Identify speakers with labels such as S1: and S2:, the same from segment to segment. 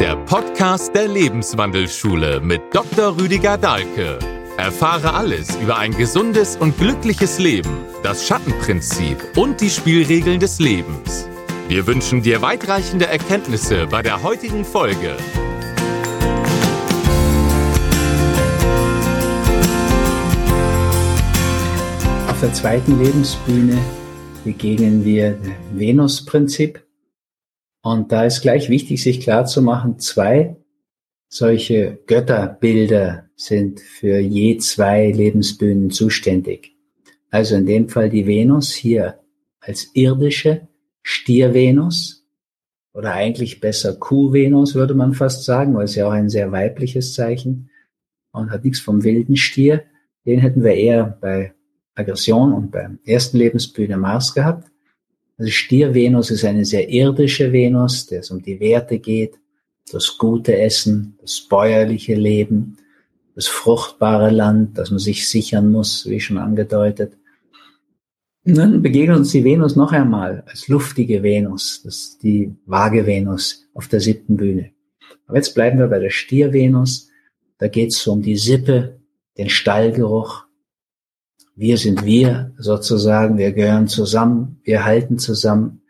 S1: der Podcast der Lebenswandelschule mit Dr. Rüdiger Dahlke. Erfahre alles über ein gesundes und glückliches Leben, das Schattenprinzip und die Spielregeln des Lebens. Wir wünschen dir weitreichende Erkenntnisse bei der heutigen Folge.
S2: Auf der zweiten Lebensbühne begegnen wir dem Venus-Prinzip. Und da ist gleich wichtig, sich klar zu machen, zwei solche Götterbilder sind für je zwei Lebensbühnen zuständig. Also in dem Fall die Venus hier als irdische Stier-Venus oder eigentlich besser Kuh-Venus würde man fast sagen, weil es ja auch ein sehr weibliches Zeichen und hat nichts vom wilden Stier. Den hätten wir eher bei Aggression und beim ersten Lebensbühne Mars gehabt. Also Stier-Venus ist eine sehr irdische Venus, der es um die Werte geht, das gute Essen, das bäuerliche Leben, das fruchtbare Land, das man sich sichern muss, wie schon angedeutet. Und dann begegnet uns die Venus noch einmal als luftige Venus, das ist die vage Venus auf der siebten Bühne. Aber jetzt bleiben wir bei der Stier-Venus. Da geht es um die Sippe, den Stallgeruch, wir sind wir sozusagen, wir gehören zusammen, wir halten zusammen,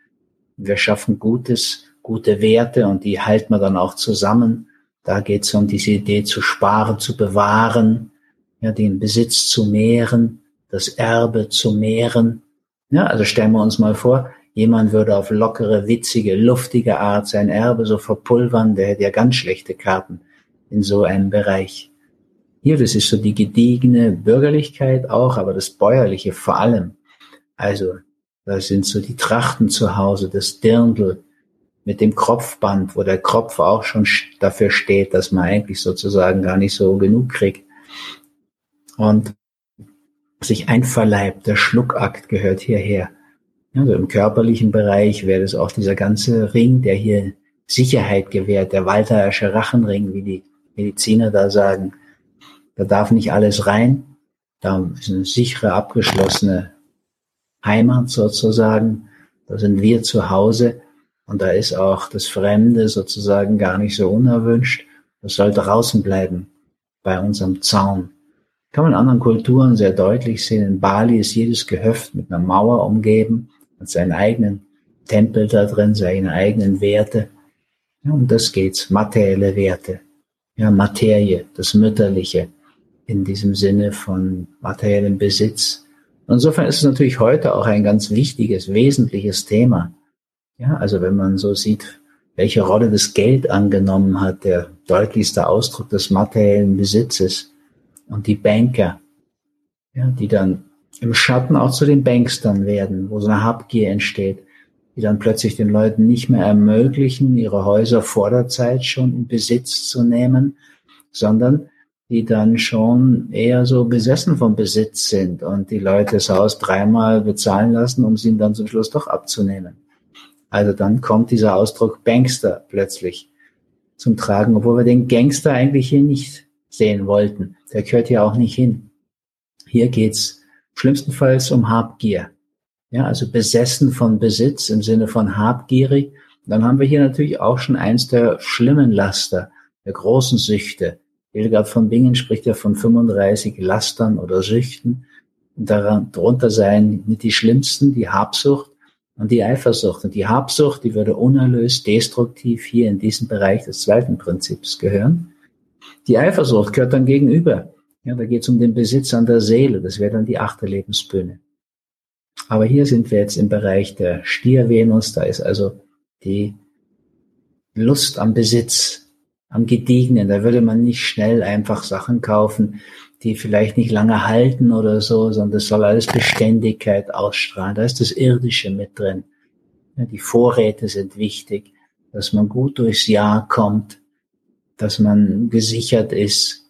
S2: wir schaffen Gutes, gute Werte und die halten wir dann auch zusammen. Da geht es um diese Idee zu sparen, zu bewahren, ja, den Besitz zu mehren, das Erbe zu mehren. Ja, also stellen wir uns mal vor, jemand würde auf lockere, witzige, luftige Art sein Erbe so verpulvern, der hätte ja ganz schlechte Karten in so einem Bereich. Hier, das ist so die gediegene Bürgerlichkeit auch, aber das Bäuerliche vor allem. Also, da sind so die Trachten zu Hause, das Dirndl mit dem Kropfband, wo der Kropf auch schon dafür steht, dass man eigentlich sozusagen gar nicht so genug kriegt. Und sich einverleibt, der Schluckakt gehört hierher. Also im körperlichen Bereich wäre das auch dieser ganze Ring, der hier Sicherheit gewährt, der Walterische Rachenring, wie die Mediziner da sagen. Da darf nicht alles rein. Da ist eine sichere, abgeschlossene Heimat sozusagen. Da sind wir zu Hause und da ist auch das Fremde sozusagen gar nicht so unerwünscht. Das soll draußen bleiben bei unserem Zaun. Kann man in anderen Kulturen sehr deutlich sehen. In Bali ist jedes Gehöft mit einer Mauer umgeben, hat seinen eigenen Tempel da drin, seine eigenen Werte. Ja, um das geht's, materielle Werte. Ja, Materie, das Mütterliche, in diesem Sinne von materiellem Besitz. insofern ist es natürlich heute auch ein ganz wichtiges, wesentliches Thema. Ja, also wenn man so sieht, welche Rolle das Geld angenommen hat, der deutlichste Ausdruck des materiellen Besitzes und die Banker, ja, die dann im Schatten auch zu den Bankstern werden, wo so eine Habgier entsteht, die dann plötzlich den Leuten nicht mehr ermöglichen, ihre Häuser vor der Zeit schon in Besitz zu nehmen, sondern die dann schon eher so besessen vom Besitz sind und die Leute das Haus dreimal bezahlen lassen, um ihnen dann zum Schluss doch abzunehmen. Also dann kommt dieser Ausdruck Bankster plötzlich zum Tragen, obwohl wir den Gangster eigentlich hier nicht sehen wollten. Der gehört hier auch nicht hin. Hier geht's schlimmstenfalls um Habgier. Ja, also besessen von Besitz im Sinne von habgierig. Dann haben wir hier natürlich auch schon eins der schlimmen Laster, der großen Süchte, Hildegard von Bingen spricht ja von 35 Lastern oder Süchten. Und darunter seien mit die schlimmsten die Habsucht und die Eifersucht. Und die Habsucht, die würde unerlöst, destruktiv hier in diesen Bereich des zweiten Prinzips gehören. Die Eifersucht gehört dann gegenüber. Ja, da geht es um den Besitz an der Seele. Das wäre dann die achte Lebensbühne. Aber hier sind wir jetzt im Bereich der Stiervenus. Da ist also die Lust am Besitz, am Gediegenen. Da würde man nicht schnell einfach Sachen kaufen, die vielleicht nicht lange halten oder so, sondern das soll alles Beständigkeit ausstrahlen. Da ist das Irdische mit drin. Die Vorräte sind wichtig, dass man gut durchs Jahr kommt, dass man gesichert ist,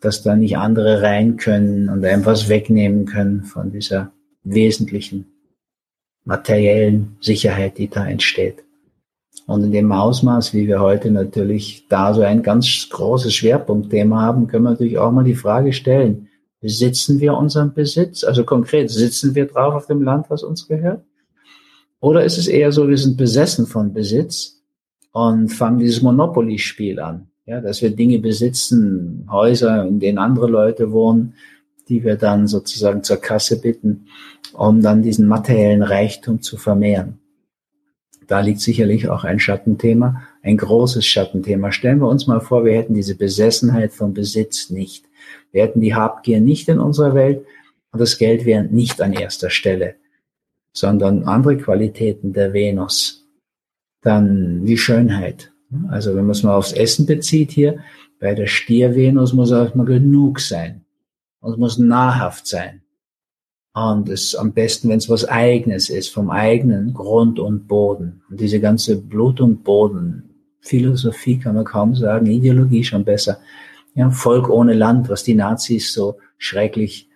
S2: dass da nicht andere rein können und einem was wegnehmen können von dieser wesentlichen materiellen Sicherheit, die da entsteht. Und in dem Ausmaß, wie wir heute natürlich da so ein ganz großes Schwerpunktthema haben, können wir natürlich auch mal die Frage stellen, besitzen wir unseren Besitz? Also konkret, sitzen wir drauf auf dem Land, was uns gehört? Oder ist es eher so, wir sind besessen von Besitz und fangen dieses Monopoly-Spiel an. Ja, dass wir Dinge besitzen, Häuser, in denen andere Leute wohnen, die wir dann sozusagen zur Kasse bitten, um dann diesen materiellen Reichtum zu vermehren. Da liegt sicherlich auch ein Schattenthema, ein großes Schattenthema. Stellen wir uns mal vor, wir hätten diese Besessenheit von Besitz nicht. Wir hätten die Habgier nicht in unserer Welt und das Geld wäre nicht an erster Stelle, sondern andere Qualitäten der Venus. Dann wie Schönheit. Also wenn man es mal aufs Essen bezieht hier, bei der Stiervenus muss auch mal genug sein. Und es muss nahrhaft sein. Und es ist am besten, wenn es was Eigenes ist, vom eigenen Grund und Boden. Und diese ganze Blut- und Boden-Philosophie kann man kaum sagen, Ideologie schon besser. Ja, Volk ohne Land, was die Nazis so schrecklich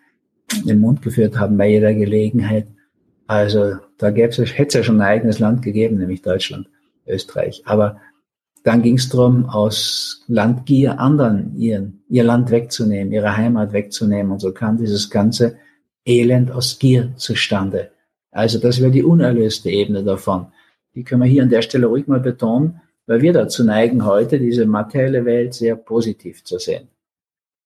S2: im Mund geführt haben bei jeder Gelegenheit. Also da hätte es ja schon ein eigenes Land gegeben, nämlich Deutschland, Österreich. Aber dann ging es darum, aus Landgier anderen ihren, ihr Land wegzunehmen, ihre Heimat wegzunehmen. Und so kam dieses ganze Elend aus Gier zustande. Also das wäre die unerlöste Ebene davon. Die können wir hier an der Stelle ruhig mal betonen, weil wir dazu neigen, heute diese materielle Welt sehr positiv zu sehen.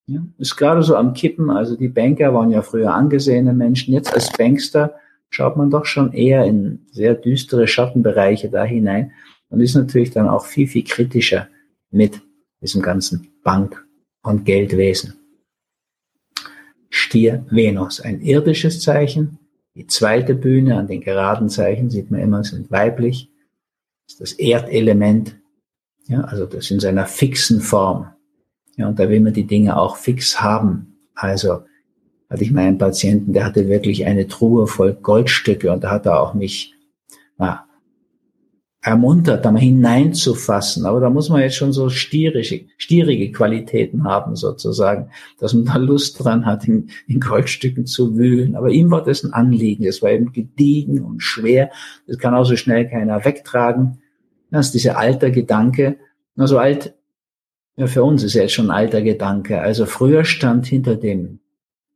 S2: Ja, ist gerade so am Kippen. Also die Banker waren ja früher angesehene Menschen. Jetzt als Bankster schaut man doch schon eher in sehr düstere Schattenbereiche da hinein und ist natürlich dann auch viel, viel kritischer mit diesem ganzen Bank- und Geldwesen. Stier Venus, ein irdisches Zeichen. Die zweite Bühne an den geraden Zeichen sieht man immer, sind weiblich. Das ist das Erdelement. Ja, also das in seiner fixen Form. Ja, und da will man die Dinge auch fix haben. Also hatte ich meinen Patienten, der hatte wirklich eine Truhe voll Goldstücke und da hat er auch mich na, ermuntert, da mal hineinzufassen. Aber da muss man jetzt schon so stierige, stierige Qualitäten haben, sozusagen, dass man da Lust dran hat, in, in Goldstücken zu wühlen. Aber ihm war das ein Anliegen. Es war eben gediegen und schwer. Das kann auch so schnell keiner wegtragen. Das ist dieser alter Gedanke. Na, so alt, ja, für uns ist jetzt schon ein alter Gedanke. Also früher stand hinter dem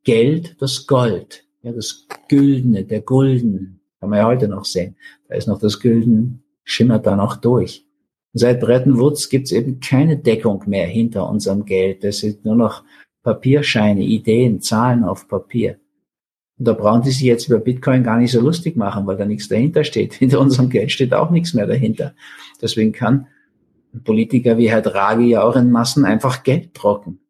S2: Geld das Gold. Ja, das Güldene, der Gulden. Kann man ja heute noch sehen. Da ist noch das Gülden schimmert da noch durch. Seit Bretton Woods gibt es eben keine Deckung mehr hinter unserem Geld. Das sind nur noch Papierscheine, Ideen, Zahlen auf Papier. Und da brauchen die sich jetzt über Bitcoin gar nicht so lustig machen, weil da nichts dahinter steht. Hinter unserem Geld steht auch nichts mehr dahinter. Deswegen kann ein Politiker wie Herr Draghi ja auch in Massen einfach Geld drucken.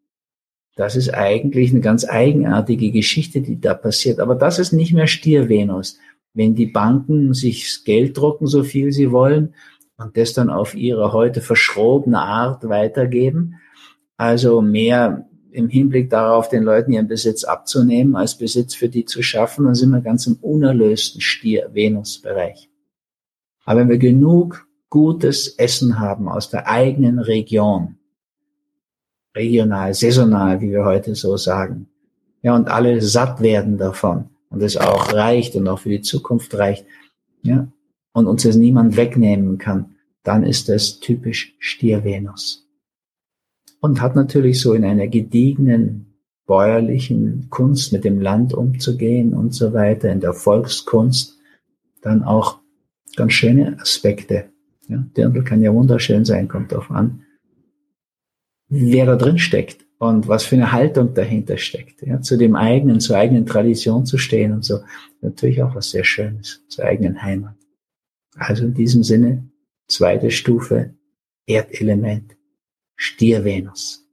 S2: Das ist eigentlich eine ganz eigenartige Geschichte, die da passiert. Aber das ist nicht mehr Stier-Venus wenn die Banken sich Geld drucken, so viel sie wollen, und das dann auf ihre heute verschrobene Art weitergeben, also mehr im Hinblick darauf, den Leuten ihren Besitz abzunehmen, als Besitz für die zu schaffen, dann sind wir ganz im unerlösten Stier-Venus-Bereich. Aber wenn wir genug gutes Essen haben aus der eigenen Region, regional, saisonal, wie wir heute so sagen, ja, und alle satt werden davon, und es auch reicht und auch für die Zukunft reicht, ja, und uns das niemand wegnehmen kann, dann ist das typisch Stier-Venus. Und hat natürlich so in einer gediegenen bäuerlichen Kunst mit dem Land umzugehen und so weiter, in der Volkskunst, dann auch ganz schöne Aspekte. Ja, Dirndl kann ja wunderschön sein, kommt darauf an, wer da drin steckt und was für eine Haltung dahinter steckt, ja, zu dem eigenen, zur eigenen Tradition zu stehen und so. Natürlich auch was sehr Schönes, zur eigenen Heimat. Also in diesem Sinne, zweite Stufe, Erdelement, Stier Venus.